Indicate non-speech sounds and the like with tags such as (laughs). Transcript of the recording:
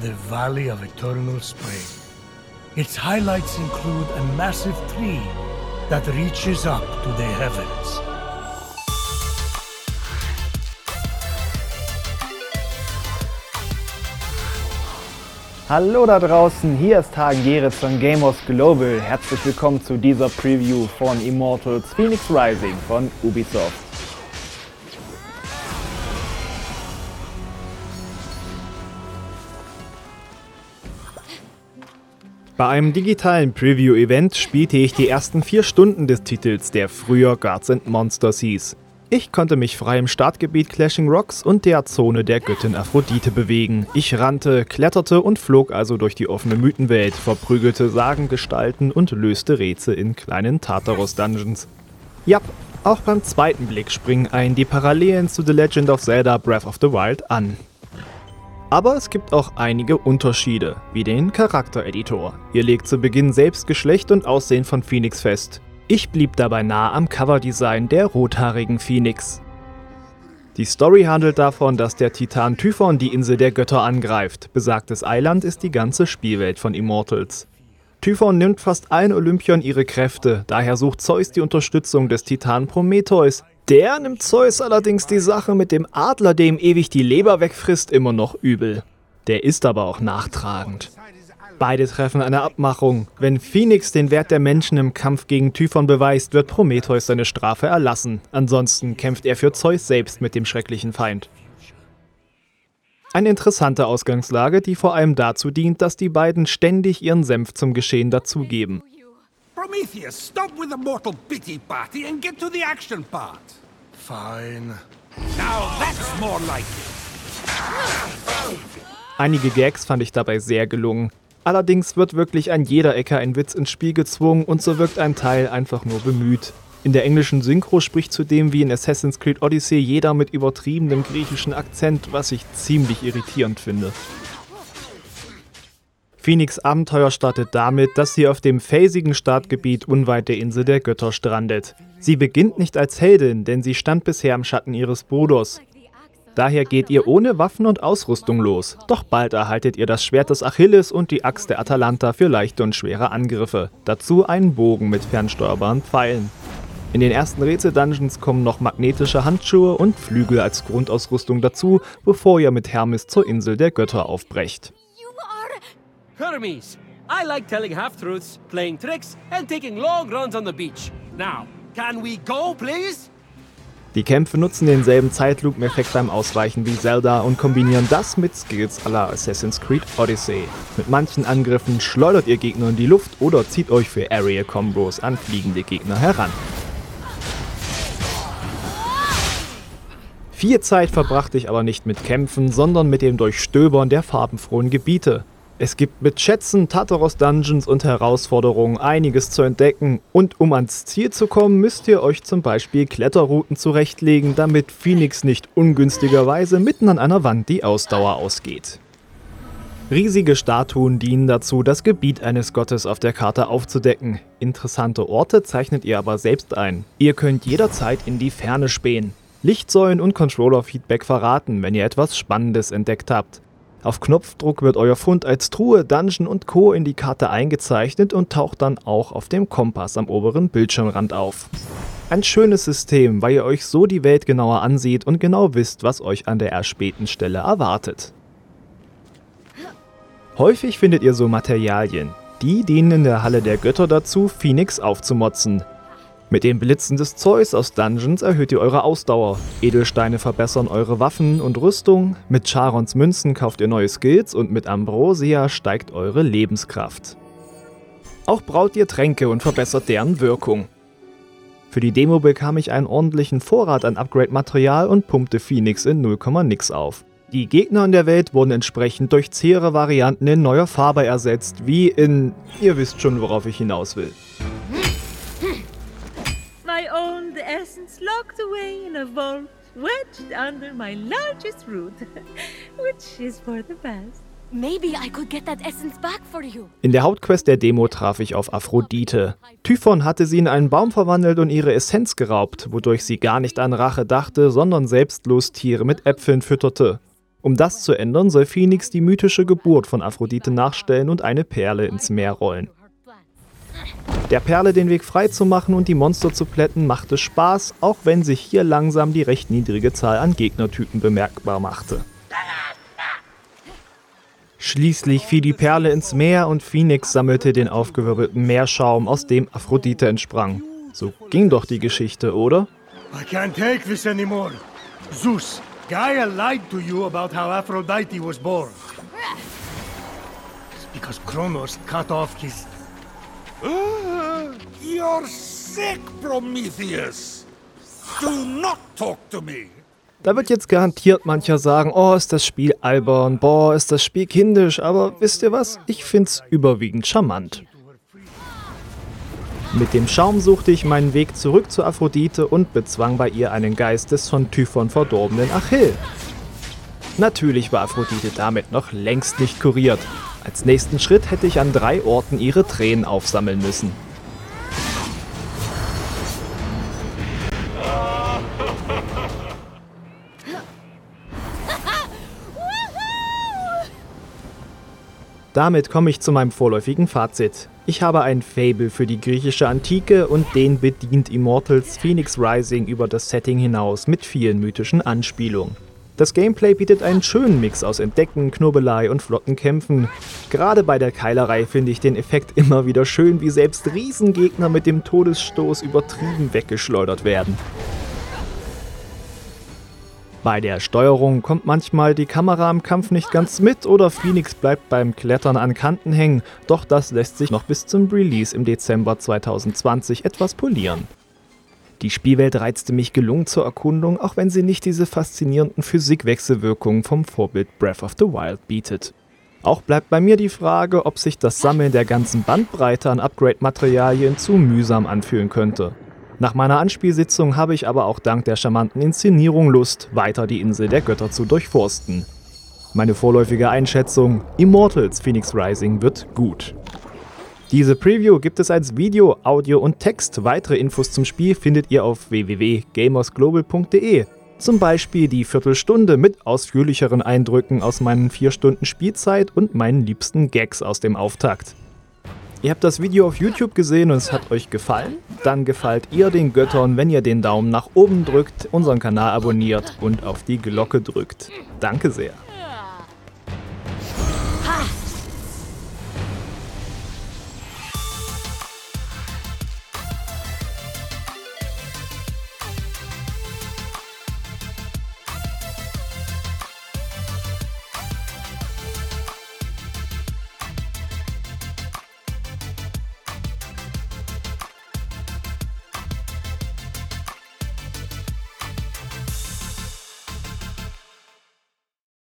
the Valley of Eternal Spring. Its highlights include a massive tree that reaches up to the heavens. Hallo da draußen, hier ist Hagen Geritz von Gamers Global. Herzlich willkommen zu dieser Preview von Immortals Phoenix Rising von Ubisoft. Bei einem digitalen Preview-Event spielte ich die ersten vier Stunden des Titels, der früher Guards and Monsters hieß. Ich konnte mich frei im Startgebiet Clashing Rocks und der Zone der Göttin Aphrodite bewegen. Ich rannte, kletterte und flog also durch die offene Mythenwelt, verprügelte Sagengestalten und löste Rätsel in kleinen Tartaros-Dungeons. Ja, auch beim zweiten Blick springen ein die Parallelen zu The Legend of Zelda Breath of the Wild an. Aber es gibt auch einige Unterschiede, wie den Charaktereditor. Ihr legt zu Beginn selbst Geschlecht und Aussehen von Phoenix fest. Ich blieb dabei nah am Coverdesign der rothaarigen Phoenix. Die Story handelt davon, dass der Titan Typhon die Insel der Götter angreift. Besagtes Eiland ist die ganze Spielwelt von Immortals. Typhon nimmt fast allen Olympiern ihre Kräfte, daher sucht Zeus die Unterstützung des Titan Prometheus. Der nimmt Zeus allerdings die Sache mit dem Adler, dem ewig die Leber wegfrisst, immer noch übel. Der ist aber auch nachtragend. Beide treffen eine Abmachung. Wenn Phoenix den Wert der Menschen im Kampf gegen Typhon beweist, wird Prometheus seine Strafe erlassen. Ansonsten kämpft er für Zeus selbst mit dem schrecklichen Feind. Eine interessante Ausgangslage, die vor allem dazu dient, dass die beiden ständig ihren Senf zum Geschehen dazugeben. Prometheus, stop with the mortal pity party and get to the action part. Fine. Now that's more like it. Einige Gags fand ich dabei sehr gelungen. Allerdings wird wirklich an jeder Ecke ein Witz ins Spiel gezwungen und so wirkt ein Teil einfach nur bemüht. In der englischen Synchro spricht zudem wie in Assassin's Creed Odyssey jeder mit übertriebenem griechischen Akzent, was ich ziemlich irritierend finde. Phoenix Abenteuer startet damit, dass sie auf dem felsigen Startgebiet unweit der Insel der Götter strandet. Sie beginnt nicht als Heldin, denn sie stand bisher im Schatten ihres Bruders. Daher geht ihr ohne Waffen und Ausrüstung los. Doch bald erhaltet ihr das Schwert des Achilles und die Axt der Atalanta für leichte und schwere Angriffe. Dazu einen Bogen mit fernsteuerbaren Pfeilen. In den ersten Rätsel-Dungeons kommen noch magnetische Handschuhe und Flügel als Grundausrüstung dazu, bevor ihr mit Hermes zur Insel der Götter aufbrecht. Hermes, I like telling half-truths, playing tricks, and taking long runs on the beach. Now, can we go, please? Die Kämpfe nutzen denselben Zeitlupeneffekt beim Ausweichen wie Zelda und kombinieren das mit Skills aller Assassin's Creed Odyssey. Mit manchen Angriffen schleudert ihr Gegner in die Luft oder zieht euch für Area Combos an fliegende Gegner heran. Viel Zeit verbrachte ich aber nicht mit Kämpfen, sondern mit dem Durchstöbern der farbenfrohen Gebiete. Es gibt mit Schätzen, Tartaros Dungeons und Herausforderungen einiges zu entdecken und um ans Ziel zu kommen, müsst ihr euch zum Beispiel Kletterrouten zurechtlegen, damit Phoenix nicht ungünstigerweise mitten an einer Wand die Ausdauer ausgeht. Riesige Statuen dienen dazu, das Gebiet eines Gottes auf der Karte aufzudecken. Interessante Orte zeichnet ihr aber selbst ein. Ihr könnt jederzeit in die Ferne spähen. Lichtsäulen und Controller-Feedback verraten, wenn ihr etwas Spannendes entdeckt habt. Auf Knopfdruck wird euer Fund als Truhe, Dungeon und Co. in die Karte eingezeichnet und taucht dann auch auf dem Kompass am oberen Bildschirmrand auf. Ein schönes System, weil ihr euch so die Welt genauer ansieht und genau wisst, was euch an der erspähten Stelle erwartet. Häufig findet ihr so Materialien. Die dienen in der Halle der Götter dazu, Phoenix aufzumotzen. Mit den Blitzen des Zeus aus Dungeons erhöht ihr eure Ausdauer. Edelsteine verbessern eure Waffen und Rüstung. Mit Charons Münzen kauft ihr neue Skills und mit Ambrosia steigt eure Lebenskraft. Auch braut ihr Tränke und verbessert deren Wirkung. Für die Demo bekam ich einen ordentlichen Vorrat an Upgrade-Material und pumpte Phoenix in 0, nix auf. Die Gegner in der Welt wurden entsprechend durch zähere Varianten in neuer Farbe ersetzt, wie in... ihr wisst schon, worauf ich hinaus will. I own the essence locked away in a vault, wedged under my largest root, (laughs) which is for the best. Maybe I could get that essence back for you. In der Hauptquest der Demo traf ich auf Aphrodite. Typhon hatte sie in einen Baum verwandelt und ihre Essenz geraubt, wodurch sie gar nicht an Rache dachte, sondern selbstlos Tiere mit Äpfeln fütterte. Um das zu ändern, soll Phoenix die mythische Geburt von Aphrodite nachstellen und eine Perle ins Meer rollen. Der Perle den Weg frei zu machen und die Monster zu plätten, machte Spaß, auch wenn sich hier langsam die recht niedrige Zahl an Gegnertypen bemerkbar machte. Schließlich fiel die Perle ins Meer und Phoenix sammelte den aufgewirbelten Meerschaum, aus dem Aphrodite entsprang. So ging doch die Geschichte, oder? I can't take this anymore. Zeus, Gaia lied to you about how Aphrodite was born. It's because Kronos cut off his. You're sick, Prometheus. Do not talk to me. Da wird jetzt garantiert mancher sagen, oh, ist das Spiel albern, boah, ist das Spiel kindisch, aber wisst ihr was? Ich find's überwiegend charmant. Mit dem Schaum suchte ich meinen Weg zurück zu Aphrodite und bezwang bei ihr einen Geist des von Typhon verdorbenen Achill. Natürlich war Aphrodite damit noch längst nicht kuriert. Als nächsten Schritt hätte ich an drei Orten ihre Tränen aufsammeln müssen. Damit komme ich zu meinem vorläufigen Fazit. Ich habe ein Fable für die griechische Antike und den bedient Immortals Phoenix Rising über das Setting hinaus mit vielen mythischen Anspielungen. Das Gameplay bietet einen schönen Mix aus Entdecken, Knubbelei und flotten Kämpfen. Gerade bei der Keilerei finde ich den Effekt immer wieder schön, wie selbst Riesengegner mit dem Todesstoß übertrieben weggeschleudert werden. Bei der Steuerung kommt manchmal die Kamera im Kampf nicht ganz mit oder Phoenix bleibt beim Klettern an Kanten hängen, doch das lässt sich noch bis zum Release im Dezember 2020 etwas polieren. Die Spielwelt reizte mich gelungen zur Erkundung, auch wenn sie nicht diese faszinierenden Physikwechselwirkungen vom Vorbild Breath of the Wild bietet. Auch bleibt bei mir die Frage, ob sich das Sammeln der ganzen Bandbreite an Upgrade-Materialien zu mühsam anfühlen könnte. Nach meiner Anspielsitzung habe ich aber auch dank der charmanten Inszenierung Lust, weiter die Insel der Götter zu durchforsten. Meine vorläufige Einschätzung, Immortals Phoenix Rising wird gut. Diese Preview gibt es als Video, Audio und Text. Weitere Infos zum Spiel findet ihr auf www.gamersglobal.de. Zum Beispiel die Viertelstunde mit ausführlicheren Eindrücken aus meinen vier Stunden Spielzeit und meinen liebsten Gags aus dem Auftakt. Ihr habt das Video auf YouTube gesehen und es hat euch gefallen? Dann gefällt ihr den Göttern, wenn ihr den Daumen nach oben drückt, unseren Kanal abonniert und auf die Glocke drückt. Danke sehr.